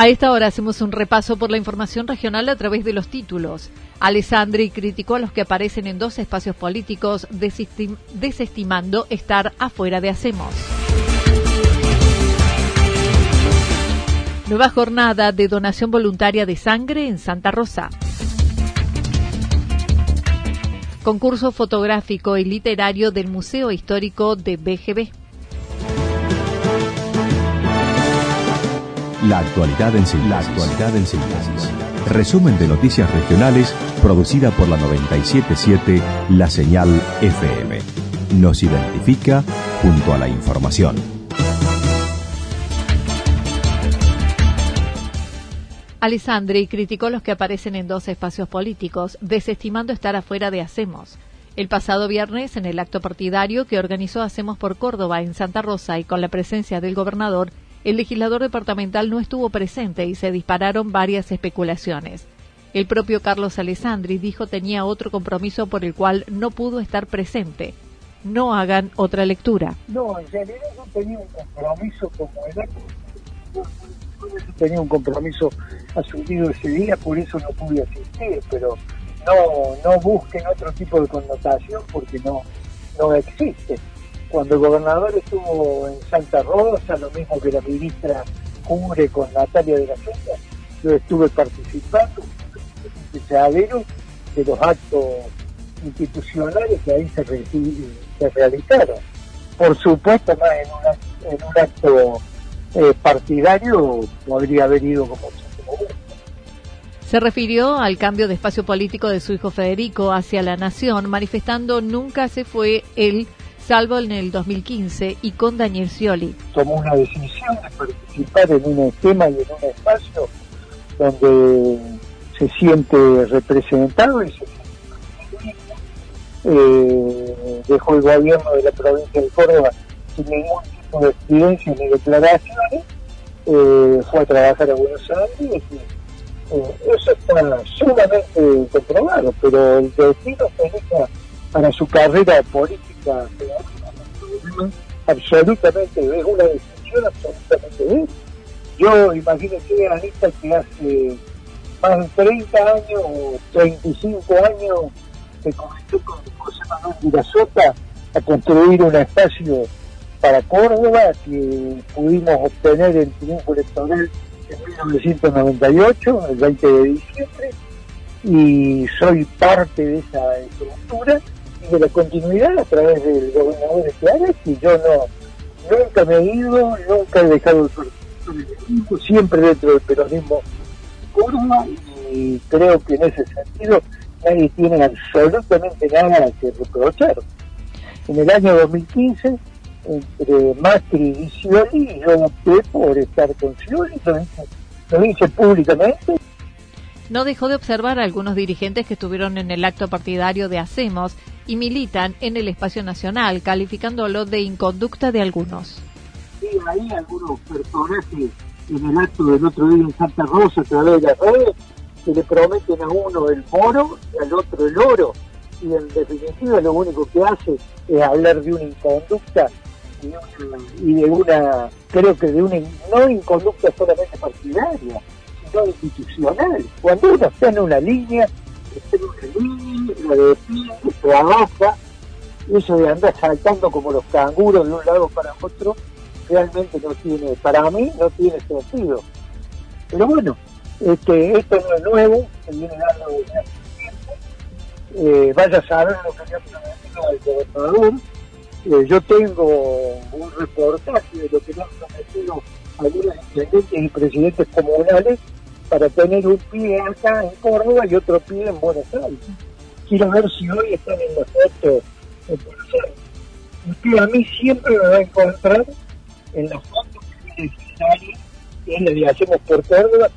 A esta hora hacemos un repaso por la información regional a través de los títulos. Alessandri criticó a los que aparecen en dos espacios políticos desestimando estar afuera de Hacemos. Nueva jornada de donación voluntaria de sangre en Santa Rosa. Concurso fotográfico y literario del Museo Histórico de BGB. La actualidad en síntesis. Resumen de noticias regionales producida por la 977 La Señal FM. Nos identifica junto a la información. Alessandri criticó los que aparecen en dos espacios políticos, desestimando estar afuera de Hacemos. El pasado viernes, en el acto partidario que organizó Hacemos por Córdoba en Santa Rosa y con la presencia del gobernador, el legislador departamental no estuvo presente y se dispararon varias especulaciones. El propio Carlos Alessandri dijo tenía otro compromiso por el cual no pudo estar presente. No hagan otra lectura. No, en realidad yo tenía un compromiso como el tenía un compromiso asumido ese día, por eso no pude asistir, pero no, no busquen otro tipo de connotación porque no, no existe cuando el gobernador estuvo en Santa Rosa, lo mismo que la ministra Cubre con Natalia de la Sota, yo estuve participando de los actos institucionales que ahí se, se realizaron. Por supuesto, más en, un acto eh, partidario podría haber ido como se refirió al cambio de espacio político de su hijo Federico hacia la nación, manifestando nunca se fue él salvo en el 2015 y con Daniel Scioli. Tomó una decisión de participar en un esquema y en un espacio donde se siente representado y se siente eh, dejó el gobierno de la provincia de Córdoba sin ningún tipo de experiencia ni declaraciones, eh, fue a trabajar a Buenos Aires eh, eso está sumamente comprobado, pero el destino se deja para su carrera política absolutamente es una decisión absolutamente de Yo imagínate a Anita que hace más de 30 años o 35 años se comenzó con José Manuel Girasota a construir un espacio para Córdoba que pudimos obtener el triunfo electoral en 1998, el 20 de diciembre, y soy parte de esa estructura de la continuidad a través del gobernador de Clares y yo no nunca me he ido, nunca he dejado el siempre dentro del peronismo curva y creo que en ese sentido nadie tiene absolutamente nada que reprochar. En el año 2015, entre Macri y Scioli, yo opté por estar con Scioli, lo lo hice públicamente no dejó de observar a algunos dirigentes que estuvieron en el acto partidario de Hacemos y militan en el espacio nacional, calificándolo de inconducta de algunos. Sí, hay algunos personajes en el acto del otro día en Santa Rosa a que le prometen a uno el moro y al otro el oro. Y en definitiva lo único que hace es hablar de una inconducta y, de una, creo que de una no inconducta solamente partidaria, institucional. Cuando uno está en una línea, la defiende, trabaja, eso de andar saltando como los canguros de un lado para otro, realmente no tiene, para mí no tiene sentido. Pero bueno, este, esto no es nuevo, se viene dando desde hace tiempo. Eh, vaya a saber lo que ha prometido el gobernador. Eh, yo tengo un reportaje de lo que me han prometido algunos intendentes y presidentes comunales para tener un pie acá en Córdoba y otro pie en Buenos Aires. Quiero ver si hoy están en la foto en Buenos Aires. Usted a mí siempre me va a encontrar en las fotos que que es la de Hacemos por Córdoba.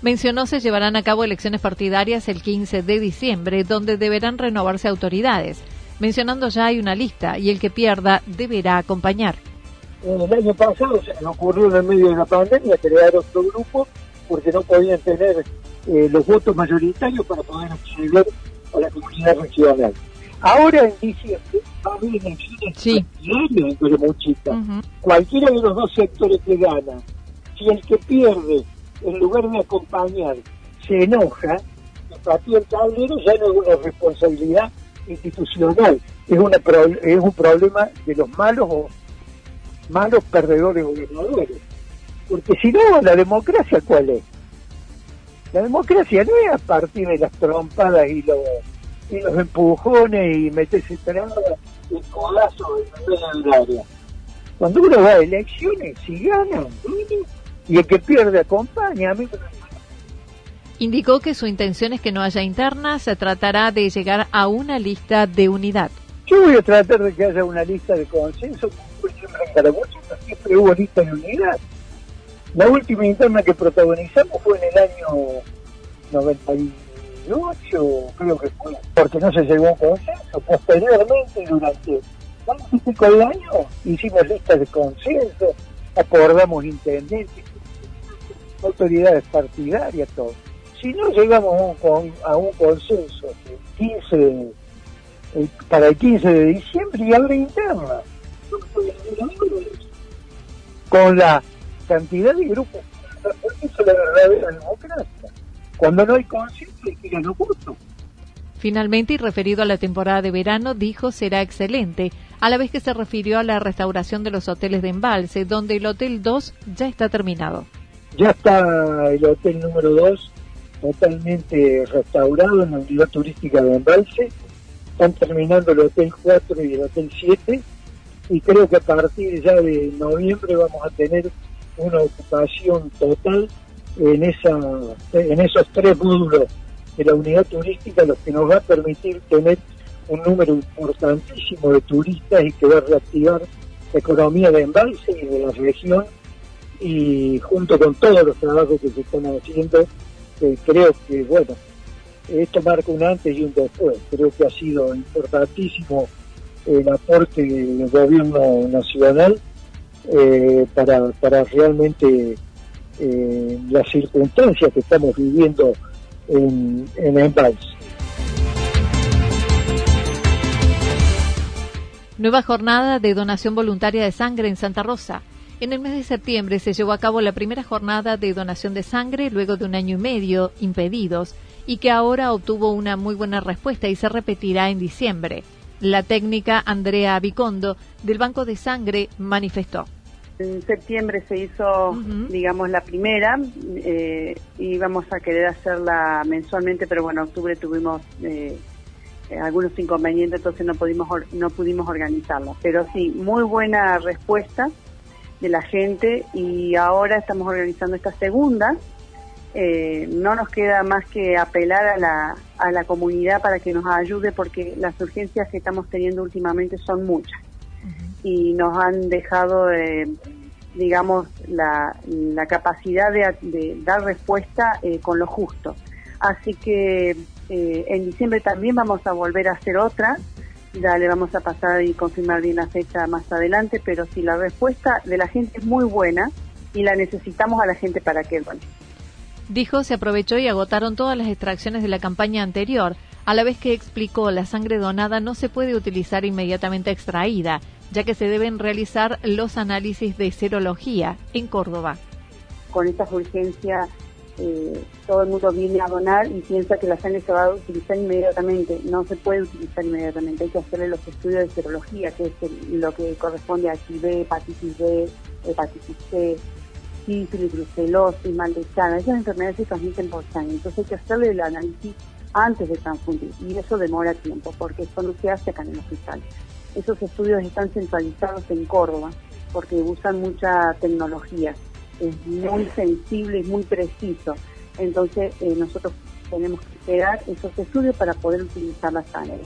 Mencionó se llevarán a cabo elecciones partidarias el 15 de diciembre, donde deberán renovarse autoridades. Mencionando ya hay una lista y el que pierda deberá acompañar. El año pasado se ocurrió en el medio de la pandemia crear otro grupo porque no podían tener eh, los votos mayoritarios para poder acceder a la comunidad regional. Ahora en diciembre va a haber elecciones sí. en Colomuchita. Cualquiera de los dos sectores que gana, si el que pierde, en lugar de acompañar, se enoja, patea el tablero ya no es una responsabilidad institucional, es, una es un problema de los malos o malos perdedores gobernadores. Porque si no, la democracia, ¿cuál es? La democracia no es a partir de las trompadas y los, y los empujones y meterse trabas y colazo en del área. Cuando uno va a elecciones, si gana, y el que pierde acompaña. A mí Indicó que su intención es que no haya internas, se tratará de llegar a una lista de unidad. Yo voy a tratar de que haya una lista de consenso, para muchos siempre hubo lista de unidad. La última interna que protagonizamos fue en el año 98, creo que fue, porque no se llegó a un consenso. Posteriormente, durante y pico de años, hicimos listas de consenso, acordamos intendentes, autoridades partidarias, todo. Si no llegamos a un, a un consenso 15, para el 15 de diciembre y abre interna, con la cantidad de grupos. Eso es la verdadera democracia. Cuando no hay conciencia, hay que ir votos. Finalmente, y referido a la temporada de verano, dijo será excelente, a la vez que se refirió a la restauración de los hoteles de embalse, donde el Hotel 2 ya está terminado. Ya está el Hotel número 2 totalmente restaurado en la unidad turística de embalse. Están terminando el Hotel 4 y el Hotel 7 y creo que a partir ya de noviembre vamos a tener una ocupación total en, esa, en esos tres módulos de la unidad turística, lo que nos va a permitir tener un número importantísimo de turistas y que va a reactivar la economía de embalse y de la región y junto con todos los trabajos que se están haciendo, creo que, bueno, esto marca un antes y un después. Creo que ha sido importantísimo el aporte del gobierno nacional eh, para, para realmente eh, las circunstancias que estamos viviendo en, en Embalse. Nueva jornada de donación voluntaria de sangre en Santa Rosa. En el mes de septiembre se llevó a cabo la primera jornada de donación de sangre luego de un año y medio impedidos y que ahora obtuvo una muy buena respuesta y se repetirá en diciembre. La técnica Andrea Vicondo del Banco de Sangre manifestó. En septiembre se hizo, digamos, la primera eh, y vamos a querer hacerla mensualmente, pero bueno, en octubre tuvimos eh, eh, algunos inconvenientes, entonces no pudimos, no pudimos organizarla. Pero sí, muy buena respuesta de la gente y ahora estamos organizando esta segunda. no nos queda más que apelar a la, a la comunidad para que nos ayude porque las urgencias que estamos teniendo últimamente son muchas y nos han dejado, eh, digamos, la, la capacidad de, dar respuesta eh, con lo justo. Así que eh, en diciembre también vamos a volver a hacer otra, ya le vamos a pasar y confirmar bien la fecha más adelante, pero si la respuesta de la gente es muy buena y la necesitamos a la gente para que. Dijo se aprovechó y agotaron todas las extracciones de la campaña anterior, a la vez que explicó la sangre donada no se puede utilizar inmediatamente extraída, ya que se deben realizar los análisis de serología en Córdoba. Con estas urgencias eh, todo el mundo viene a donar y piensa que la sangre se va a utilizar inmediatamente. No se puede utilizar inmediatamente, hay que hacerle los estudios de serología, que es lo que corresponde a HIV, hepatitis B, hepatitis C, sífilis, brucelosis, mal de Esas enfermedades se transmiten por sangre, entonces hay que hacerle el análisis antes de transfundir y eso demora tiempo porque eso no se hace acá en el hospital. Esos estudios están centralizados en Córdoba porque usan mucha tecnología es muy sensible y muy preciso. Entonces eh, nosotros tenemos que esperar esos estudios para poder utilizar la sangre.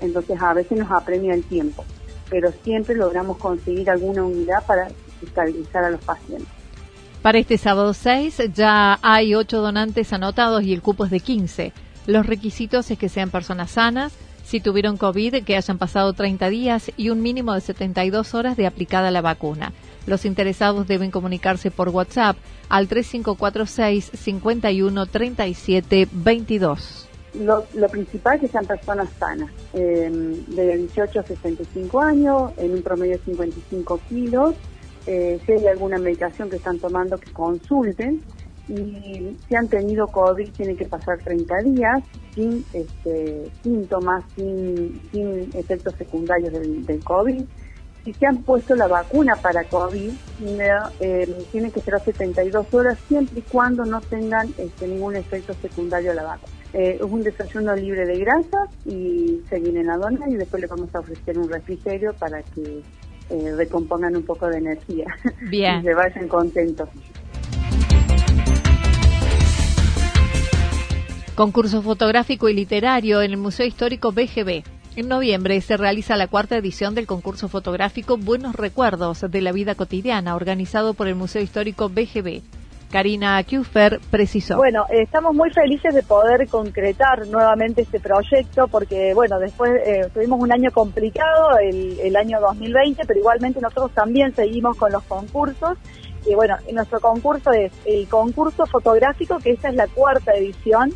Entonces a veces nos apremia el tiempo, pero siempre logramos conseguir alguna unidad para estabilizar a los pacientes. Para este sábado 6 ya hay 8 donantes anotados y el cupo es de 15. Los requisitos es que sean personas sanas, si tuvieron COVID, que hayan pasado 30 días y un mínimo de 72 horas de aplicada la vacuna. Los interesados deben comunicarse por WhatsApp al 3546 51 37 22. Lo, principal es que sean personas sanas, eh, de 18 a 65 años, en un promedio de 55 kilos. Eh, si hay alguna medicación que están tomando, que consulten. Y si han tenido COVID, tienen que pasar 30 días sin este, síntomas, sin, sin efectos secundarios del, del COVID si se han puesto la vacuna para COVID, eh, tienen que esperar 72 horas siempre y cuando no tengan este, ningún efecto secundario a la vacuna. Eh, es un desayuno libre de grasas y se viene la dona y después le vamos a ofrecer un refrigerio para que eh, recompongan un poco de energía y se vayan contentos. Concurso fotográfico y literario en el Museo Histórico BGB. En noviembre se realiza la cuarta edición del concurso fotográfico Buenos Recuerdos de la Vida Cotidiana, organizado por el Museo Histórico BGB. Karina Kufer precisó. Bueno, estamos muy felices de poder concretar nuevamente este proyecto porque, bueno, después eh, tuvimos un año complicado, el, el, año 2020, pero igualmente nosotros también seguimos con los concursos. Y bueno, nuestro concurso es el concurso fotográfico, que esta es la cuarta edición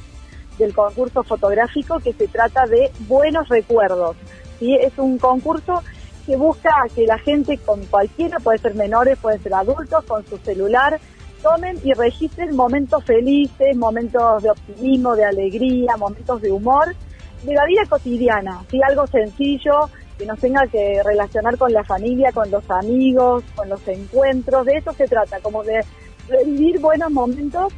del concurso fotográfico que se trata de buenos recuerdos. ¿sí? Es un concurso que busca que la gente con cualquiera, puede ser menores, puede ser adultos, con su celular, tomen y registren momentos felices, momentos de optimismo, de alegría, momentos de humor, de la vida cotidiana, ¿sí? algo sencillo que nos tenga que relacionar con la familia, con los amigos, con los encuentros, de eso se trata, como de revivir buenos momentos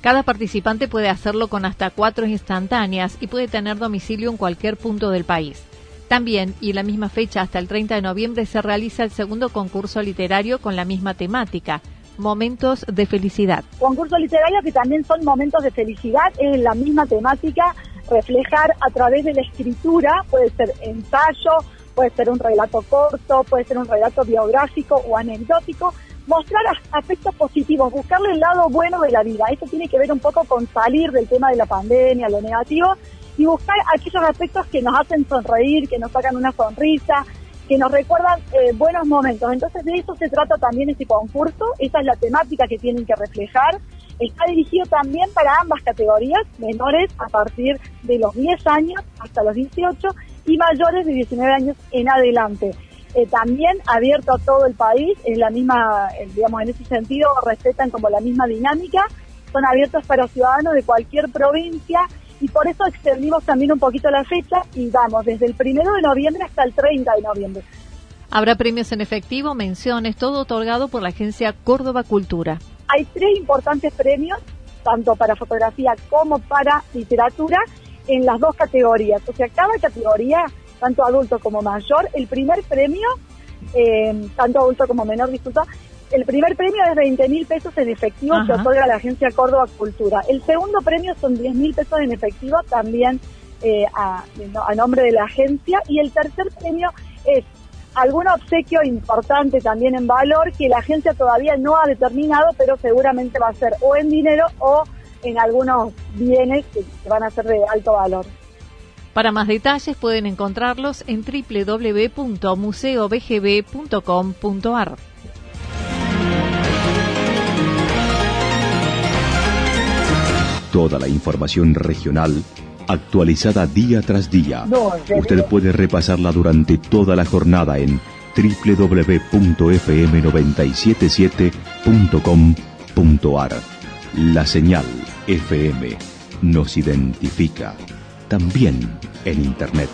cada participante puede hacerlo con hasta cuatro instantáneas y puede tener domicilio en cualquier punto del país. También, y la misma fecha hasta el 30 de noviembre, se realiza el segundo concurso literario con la misma temática, Momentos de Felicidad. Concurso literario que también son momentos de felicidad, es la misma temática, reflejar a través de la escritura, puede ser ensayo, puede ser un relato corto, puede ser un relato biográfico o anecdótico, mostrar aspectos positivos, buscarle el lado bueno de la vida. Esto tiene que ver un poco con salir del tema de la pandemia, lo negativo, y buscar aquellos aspectos que nos hacen sonreír, que nos sacan una sonrisa, que nos recuerdan eh, buenos momentos. Entonces de eso se trata también este concurso, esa es la temática que tienen que reflejar. Está dirigido también para ambas categorías, menores a partir de los 10 años hasta los 18 y mayores de 19 años en adelante. Eh, también abierto a todo el país, es la misma, digamos, en ese sentido respetan como la misma dinámica, son abiertos para ciudadanos de cualquier provincia y por eso extendimos también un poquito la fecha y vamos desde el primero de noviembre hasta el 30 de noviembre. Habrá premios en efectivo, menciones, todo otorgado por la agencia Córdoba Cultura. Hay tres importantes premios, tanto para fotografía como para literatura, en las dos categorías. O sea, cada categoría tanto adulto como mayor. El primer premio, eh, tanto adulto como menor, disculpa, el primer premio es 20 mil pesos en efectivo que otorga la agencia Córdoba Cultura. El segundo premio son 10 mil pesos en efectivo también eh, a, a, nombre de la agencia. Y el tercer premio es algún obsequio importante también en valor que la agencia todavía no ha determinado, pero seguramente va a ser o en dinero o en algunos bienes que van a ser de alto valor. Para más detalles pueden encontrarlos en www.museobgb.com.ar. Toda la información regional actualizada día tras día. Usted puede repasarla durante toda la jornada en www.fm977.com.ar. La señal FM nos identifica también en Internet.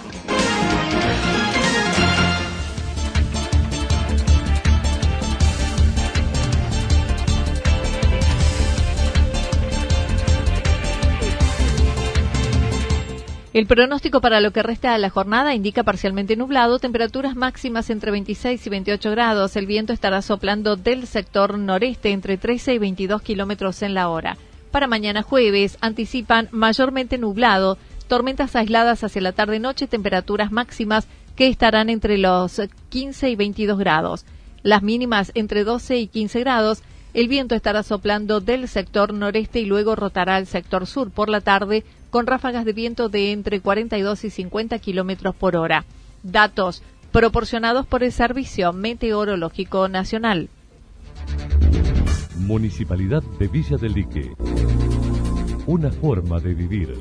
El pronóstico para lo que resta de la jornada indica parcialmente nublado, temperaturas máximas entre 26 y 28 grados. El viento estará soplando del sector noreste entre 13 y 22 kilómetros en la hora. Para mañana jueves anticipan mayormente nublado, tormentas aisladas hacia la tarde-noche, temperaturas máximas que estarán entre los 15 y 22 grados. Las mínimas entre 12 y 15 grados. El viento estará soplando del sector noreste y luego rotará al sector sur por la tarde con ráfagas de viento de entre 42 y 50 kilómetros por hora. Datos proporcionados por el Servicio Meteorológico Nacional. Municipalidad de Villa del Lique. Una forma de vivir.